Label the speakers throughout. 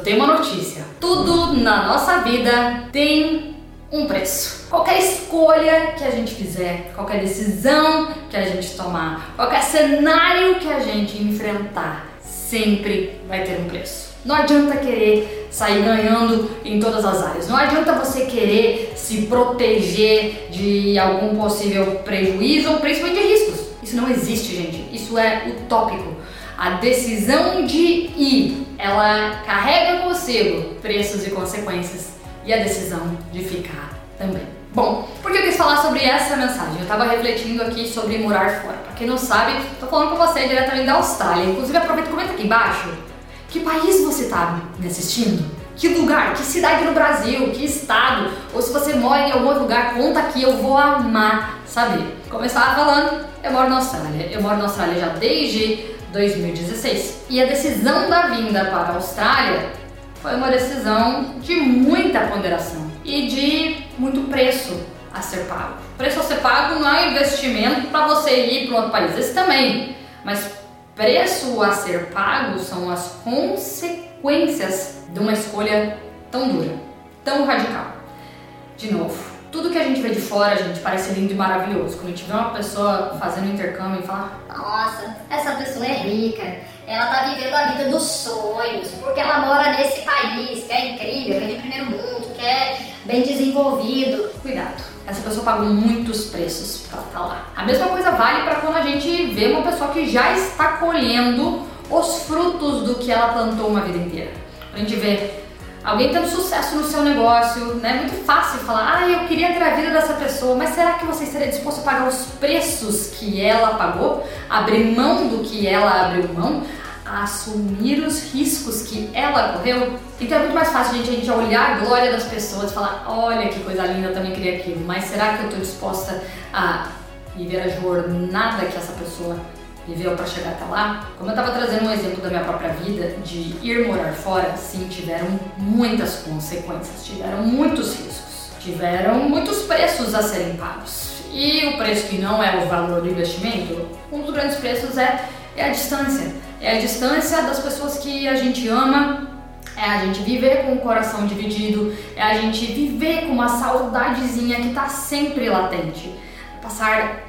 Speaker 1: eu tenho uma notícia. Tudo na nossa vida tem um preço. Qualquer escolha que a gente fizer, qualquer decisão que a gente tomar, qualquer cenário que a gente enfrentar, sempre vai ter um preço. Não adianta querer sair ganhando em todas as áreas. Não adianta você querer se proteger de algum possível prejuízo ou principalmente de riscos. Isso não existe, gente. Isso é utópico. A decisão de ir, ela carrega consigo preços e consequências. E a decisão de ficar também. Bom, por que eu quis falar sobre essa mensagem? Eu estava refletindo aqui sobre morar fora. Para quem não sabe, estou falando com você diretamente da Austrália. Inclusive, aproveita e comenta aqui embaixo que país você está me assistindo. Que lugar, que cidade no Brasil, que estado, ou se você mora em algum lugar, conta aqui, eu vou amar saber. Estava falando, eu moro na Austrália. Eu moro na Austrália já desde 2016. E a decisão da vinda para a Austrália foi uma decisão de muita ponderação e de muito preço a ser pago. Preço a ser pago não é investimento para você ir para outro país, esse também, mas preço a ser pago são as consequências de uma escolha tão dura, tão radical. De novo, tudo que a gente vê de fora, gente, parece lindo e maravilhoso. Quando a gente vê uma pessoa fazendo intercâmbio e fala:
Speaker 2: Nossa, essa pessoa é rica, ela tá vivendo a vida dos sonhos, porque ela mora nesse país que é incrível, que é de primeiro mundo, que é bem desenvolvido.
Speaker 1: Cuidado, essa pessoa pagou muitos preços para estar tá lá. A mesma coisa vale para quando a gente vê uma pessoa que já está colhendo os frutos do que ela plantou uma vida inteira. A gente vê alguém tendo sucesso no seu negócio, né? É muito fácil falar, ah, eu queria ter a vida dessa pessoa, mas será que você estaria disposto a pagar os preços que ela pagou? Abrir mão do que ela abriu mão? assumir os riscos que ela correu. Então é muito mais fácil gente, a gente olhar a glória das pessoas e falar: olha que coisa linda, eu também queria aquilo, mas será que eu estou disposta a viver a jornada que essa pessoa viveu para chegar até lá? Como eu estava trazendo um exemplo da minha própria vida, de ir morar fora, sim, tiveram muitas consequências, tiveram muitos riscos, tiveram muitos preços a serem pagos. E o preço que não é o valor do investimento, um dos grandes preços é, é a distância é a distância das pessoas que a gente ama, é a gente viver com o coração dividido, é a gente viver com uma saudadezinha que está sempre latente. Passar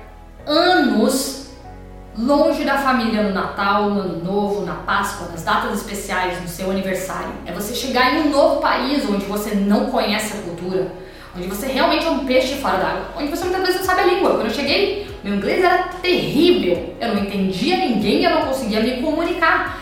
Speaker 1: anos longe da família no Natal, no Ano Novo, na Páscoa, nas datas especiais, no seu aniversário. É você chegar em um novo país onde você não conhece a cultura, onde você realmente é um peixe fora d'água, onde você muitas vezes não sabe a língua. Quando eu cheguei, meu inglês era terrível, eu não entendia ninguém, eu não conseguia me comunicar.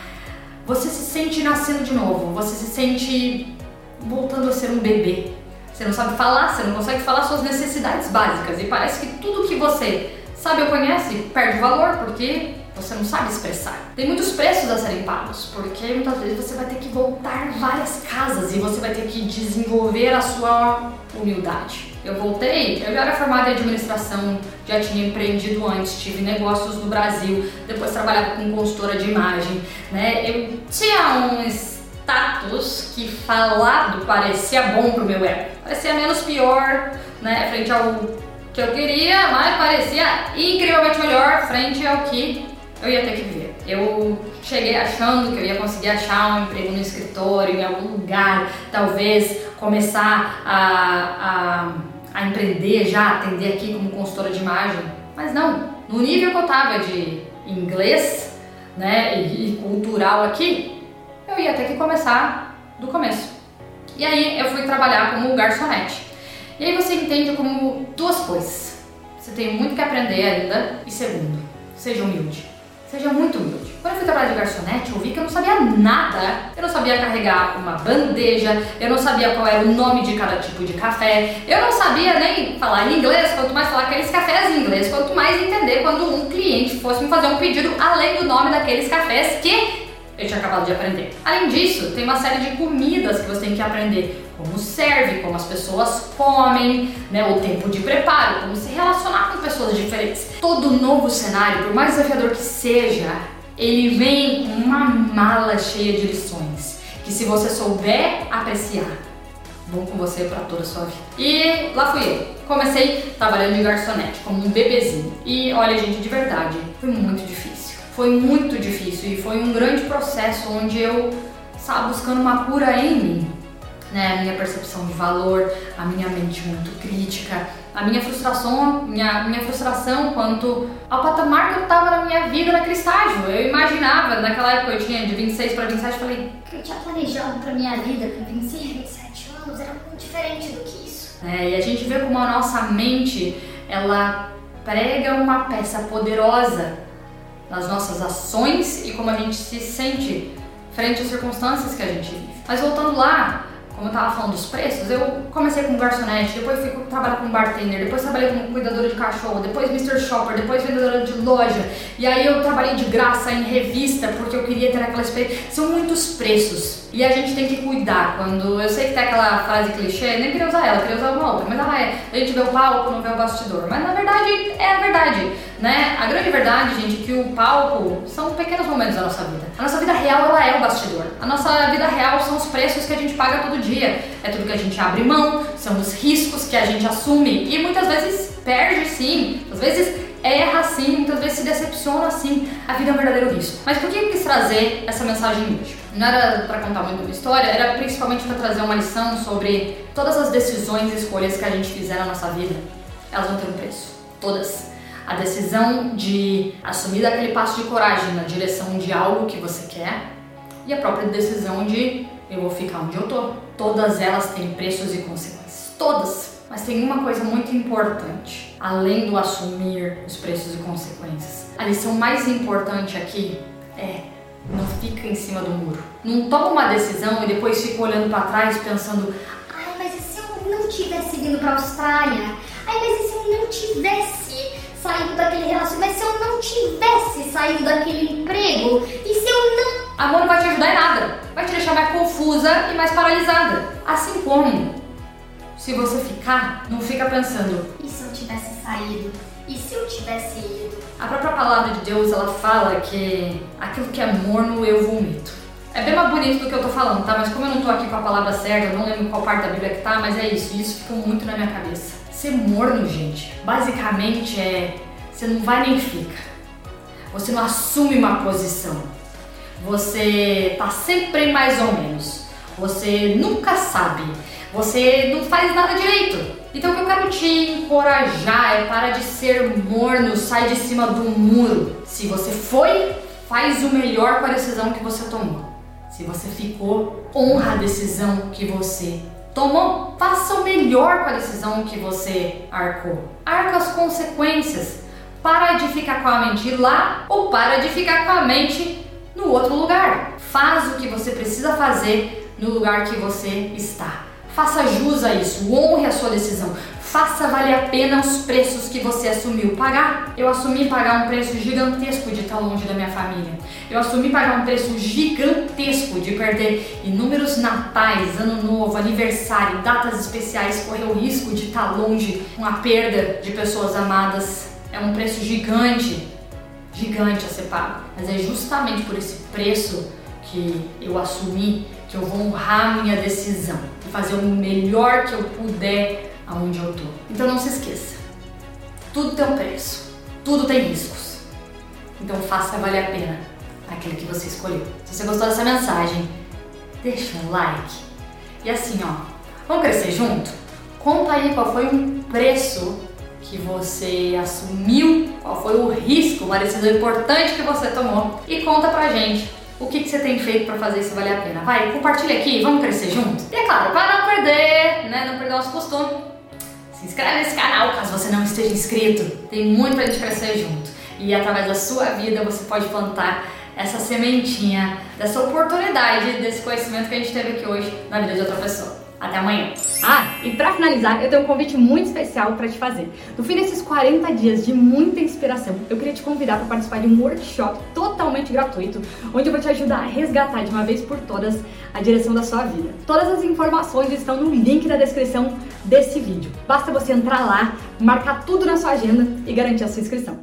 Speaker 1: Você se sente nascendo de novo, você se sente voltando a ser um bebê. Você não sabe falar, você não consegue falar suas necessidades básicas e parece que tudo que você sabe ou conhece perde valor porque você não sabe expressar. Tem muitos preços a serem pagos, porque muitas vezes você vai ter que voltar várias casas e você vai ter que desenvolver a sua humildade. Eu voltei, eu já era formada em administração, já tinha empreendido antes, tive negócios no Brasil, depois trabalhava com consultora de imagem, né? Eu tinha um status que falado parecia bom pro meu ego, parecia menos pior, né, frente ao que eu queria, mas parecia incrivelmente melhor frente ao que eu ia ter que viver. Eu cheguei achando que eu ia conseguir achar um emprego no escritório, em algum lugar, talvez começar a, a, a empreender já, atender aqui como consultora de imagem. Mas não, no nível que eu tava de inglês né, e, e cultural aqui, eu ia ter que começar do começo. E aí eu fui trabalhar como garçonete. E aí você entende como duas coisas. Você tem muito que aprender ainda. E segundo, seja humilde. Seja muito humilde. Quando eu fui trabalhar de garçonete, eu vi que eu não sabia nada. Eu não sabia carregar uma bandeja, eu não sabia qual era o nome de cada tipo de café, eu não sabia nem falar inglês, quanto mais falar aqueles cafés em inglês, quanto mais entender quando um cliente fosse me fazer um pedido além do nome daqueles cafés que eu tinha acabado de aprender. Além disso, tem uma série de comidas que você tem que aprender. Como serve, como as pessoas comem, né, o tempo de preparo, como se relacionar com pessoas diferentes. Todo novo cenário, por mais desafiador que seja, ele vem com uma mala cheia de lições. Que se você souber apreciar, vão com você para toda a sua vida. E lá fui eu. Comecei trabalhando de garçonete, como um bebezinho. E olha, gente, de verdade, foi muito difícil foi muito difícil e foi um grande processo onde eu estava buscando uma cura em mim. Né, a minha percepção de valor, a minha mente muito crítica, a minha frustração, minha, minha frustração quanto ao patamar que eu estava na minha vida naquele estágio. Eu imaginava, naquela época eu tinha de 26 para 27, eu falei,
Speaker 2: que eu tinha planejado para minha vida com 26, 27 anos era muito diferente do que isso.
Speaker 1: É, e a gente vê como a nossa mente, ela prega uma peça poderosa nas nossas ações e como a gente se sente frente às circunstâncias que a gente vive. Mas voltando lá, como eu tava falando dos preços, eu comecei como garçonete, depois fui trabalhar como bartender, depois trabalhei como cuidadora de cachorro, depois Mr. Shopper, depois vendedora de loja. E aí eu trabalhei de graça em revista porque eu queria ter aquela experiência. São muitos preços. E a gente tem que cuidar quando. Eu sei que tem aquela frase clichê, nem queria usar ela, queria usar uma outra, mas ela é. A gente vê o palco, não vê o bastidor. Mas na verdade é a verdade, né? A grande verdade, gente, é que o palco são pequenos momentos da nossa vida. A nossa vida real, ela é o bastidor. A nossa vida real são os preços que a gente paga todo dia. É tudo que a gente abre mão, são os riscos que a gente assume e muitas vezes perde sim. Às vezes erra sim, muitas vezes se decepciona sim. A vida é um verdadeiro risco. Mas por que eu quis trazer essa mensagem hoje? Não era para contar muito uma história, era principalmente para trazer uma lição sobre todas as decisões e escolhas que a gente fizer na nossa vida. Elas vão ter um preço. Todas. A decisão de assumir aquele passo de coragem na direção de algo que você quer e a própria decisão de eu vou ficar onde eu tô. Todas elas têm preços e consequências. Todas. Mas tem uma coisa muito importante, além do assumir os preços e consequências. A lição mais importante aqui é não fica em cima do muro. Não toma uma decisão e depois fica olhando para trás pensando:
Speaker 2: ai, mas e se eu não tivesse vindo para Austrália? Ai, mas e se eu não tivesse saído daquele relacionamento? Mas se eu não tivesse saído daquele emprego? E se eu não.
Speaker 1: Amor não vai te ajudar em nada. Vai te deixar mais confusa e mais paralisada. Assim como se você ficar, não fica pensando:
Speaker 2: e se eu tivesse saído? E se eu tivesse ido?
Speaker 1: A própria palavra de Deus ela fala que aquilo que é morno eu vomito. É bem mais bonito do que eu tô falando, tá? Mas como eu não tô aqui com a palavra certa, eu não lembro qual parte da Bíblia que tá, mas é isso, isso fica muito na minha cabeça. Ser morno, gente, basicamente é você não vai nem fica. Você não assume uma posição. Você tá sempre mais ou menos. Você nunca sabe você não faz nada direito. Então o que eu quero te encorajar é para de ser morno, sai de cima do muro. Se você foi, faz o melhor com a decisão que você tomou. Se você ficou, honra a decisão que você tomou. Faça o melhor com a decisão que você arcou. Arca as consequências. Para de ficar com a mente lá ou para de ficar com a mente no outro lugar. Faz o que você precisa fazer no lugar que você está. Faça jus a isso, honre a sua decisão. Faça valer a pena os preços que você assumiu pagar. Eu assumi pagar um preço gigantesco de estar longe da minha família. Eu assumi pagar um preço gigantesco de perder inúmeros natais, ano novo, aniversário, datas especiais, correr o risco de estar longe com a perda de pessoas amadas. É um preço gigante, gigante a ser pago. Mas é justamente por esse preço que eu assumi que eu vou honrar minha decisão e fazer o melhor que eu puder aonde eu tô. Então não se esqueça, tudo tem um preço, tudo tem riscos. Então faça valer a pena aquilo que você escolheu. Se você gostou dessa mensagem, deixa um like. E assim, ó, vamos crescer junto? Conta aí qual foi um preço que você assumiu, qual foi o risco, uma decisão importante que você tomou e conta pra gente o que, que você tem feito para fazer isso valer a pena. Vai, compartilha aqui, vamos crescer juntos? E é claro, para não perder, né, não perder nosso costume, se inscreve nesse canal caso você não esteja inscrito. Tem muito pra gente crescer junto. E através da sua vida você pode plantar essa sementinha, dessa oportunidade, desse conhecimento que a gente teve aqui hoje na vida de outra pessoa. Até amanhã.
Speaker 3: Ah, e para finalizar, eu tenho um convite muito especial para te fazer. No fim desses 40 dias de muita inspiração, eu queria te convidar para participar de um workshop totalmente gratuito, onde eu vou te ajudar a resgatar de uma vez por todas a direção da sua vida. Todas as informações estão no link da descrição desse vídeo. Basta você entrar lá, marcar tudo na sua agenda e garantir a sua inscrição.